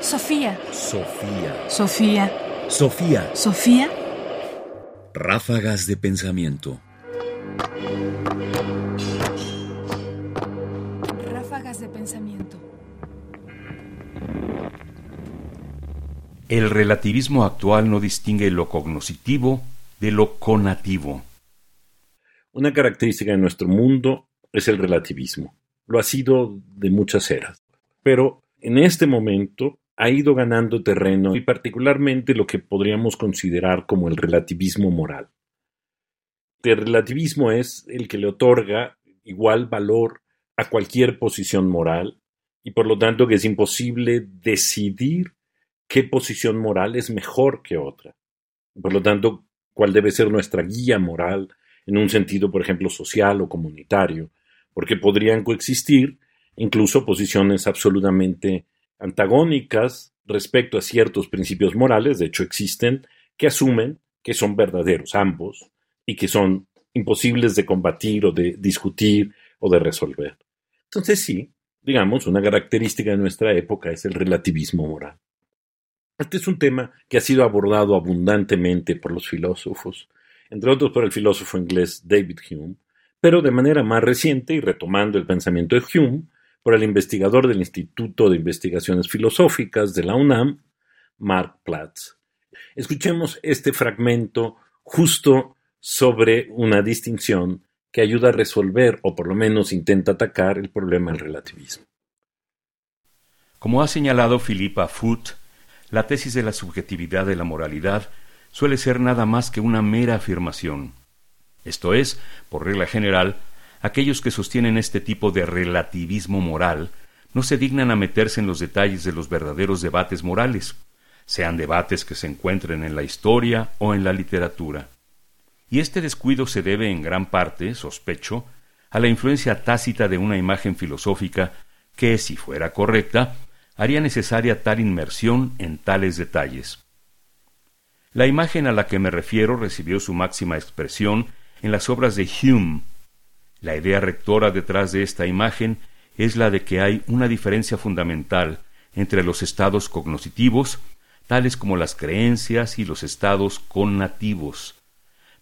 Sofía. Sofía. Sofía. Sofía. Sofía. Ráfagas de pensamiento. Ráfagas de pensamiento. El relativismo actual no distingue lo cognoscitivo de lo conativo. Una característica de nuestro mundo es el relativismo. Lo ha sido de muchas eras. Pero en este momento ha ido ganando terreno y particularmente lo que podríamos considerar como el relativismo moral. El relativismo es el que le otorga igual valor a cualquier posición moral y por lo tanto que es imposible decidir qué posición moral es mejor que otra. Por lo tanto, cuál debe ser nuestra guía moral en un sentido, por ejemplo, social o comunitario, porque podrían coexistir incluso posiciones absolutamente antagónicas respecto a ciertos principios morales, de hecho existen, que asumen que son verdaderos ambos y que son imposibles de combatir o de discutir o de resolver. Entonces sí, digamos, una característica de nuestra época es el relativismo moral. Este es un tema que ha sido abordado abundantemente por los filósofos, entre otros por el filósofo inglés David Hume, pero de manera más reciente y retomando el pensamiento de Hume, por el investigador del Instituto de Investigaciones Filosóficas de la UNAM, Mark Platz. Escuchemos este fragmento justo sobre una distinción que ayuda a resolver o por lo menos intenta atacar el problema del relativismo. Como ha señalado Philippa Foot, la tesis de la subjetividad de la moralidad suele ser nada más que una mera afirmación. Esto es, por regla general, aquellos que sostienen este tipo de relativismo moral no se dignan a meterse en los detalles de los verdaderos debates morales, sean debates que se encuentren en la historia o en la literatura. Y este descuido se debe en gran parte, sospecho, a la influencia tácita de una imagen filosófica que, si fuera correcta, haría necesaria tal inmersión en tales detalles. La imagen a la que me refiero recibió su máxima expresión en las obras de Hume, la idea rectora detrás de esta imagen es la de que hay una diferencia fundamental entre los estados cognoscitivos, tales como las creencias, y los estados connativos,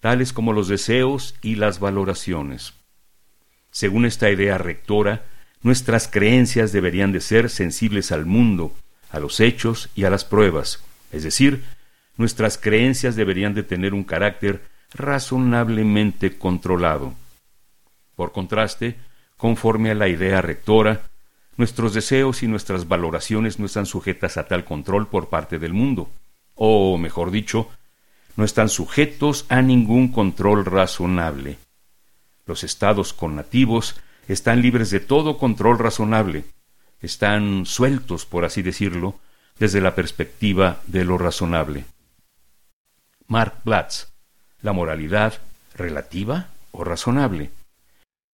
tales como los deseos y las valoraciones. Según esta idea rectora, nuestras creencias deberían de ser sensibles al mundo, a los hechos y a las pruebas, es decir, nuestras creencias deberían de tener un carácter razonablemente controlado. Por contraste, conforme a la idea rectora, nuestros deseos y nuestras valoraciones no están sujetas a tal control por parte del mundo, o, mejor dicho, no están sujetos a ningún control razonable. Los estados connativos están libres de todo control razonable, están sueltos, por así decirlo, desde la perspectiva de lo razonable. Mark Platz, la moralidad relativa o razonable.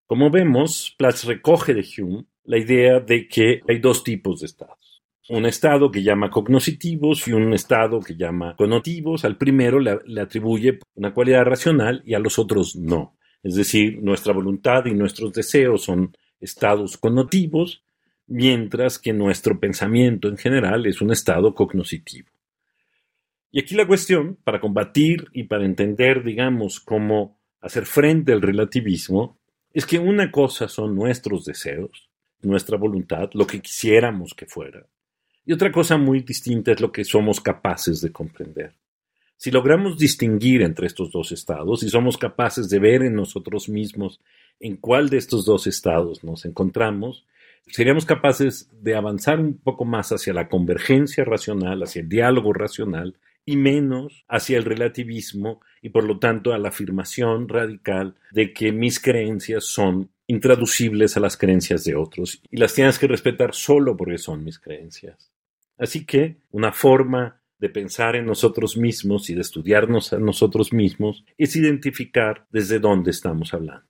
Como vemos, Platz recoge de Hume la idea de que hay dos tipos de estados. Un estado que llama cognoscitivos y un estado que llama conotivos. Al primero le, atribuye una cualidad racional y a los otros no. Es decir, nuestra voluntad y nuestros deseos son estados connotivos, mientras que nuestro pensamiento en general es un estado cognoscitivo. Y aquí la cuestión, para combatir y para entender, digamos, cómo hacer frente al relativismo, es que una cosa son nuestros deseos, nuestra voluntad, lo que quisiéramos que fuera, y otra cosa muy distinta es lo que somos capaces de comprender. Si logramos distinguir entre estos dos estados y somos capaces de ver en nosotros mismos en cuál de estos dos estados nos encontramos, seríamos capaces de avanzar un poco más hacia la convergencia racional, hacia el diálogo racional y menos hacia el relativismo y por lo tanto a la afirmación radical de que mis creencias son intraducibles a las creencias de otros y las tienes que respetar solo porque son mis creencias. Así que una forma de pensar en nosotros mismos y de estudiarnos a nosotros mismos es identificar desde dónde estamos hablando.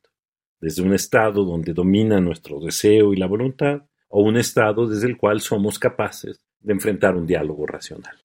Desde un estado donde domina nuestro deseo y la voluntad o un estado desde el cual somos capaces de enfrentar un diálogo racional.